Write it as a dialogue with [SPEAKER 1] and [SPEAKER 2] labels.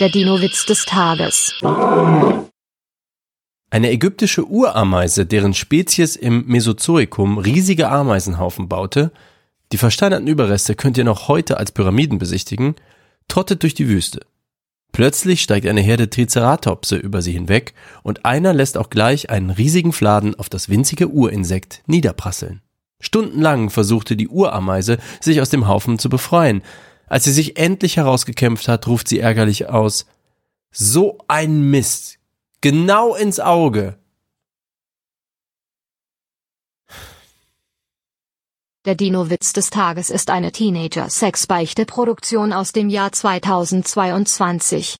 [SPEAKER 1] Der Dino-Witz des Tages.
[SPEAKER 2] Eine ägyptische Urameise, deren Spezies im Mesozoikum riesige Ameisenhaufen baute, die versteinerten Überreste könnt ihr noch heute als Pyramiden besichtigen, trottet durch die Wüste. Plötzlich steigt eine Herde Triceratopse über sie hinweg und einer lässt auch gleich einen riesigen Fladen auf das winzige Urinsekt niederprasseln. Stundenlang versuchte die Urameise, sich aus dem Haufen zu befreien. Als sie sich endlich herausgekämpft hat, ruft sie ärgerlich aus So ein Mist. Genau ins Auge.
[SPEAKER 1] Der Dino-Witz des Tages ist eine Teenager-Sex-Beichte-Produktion aus dem Jahr 2022.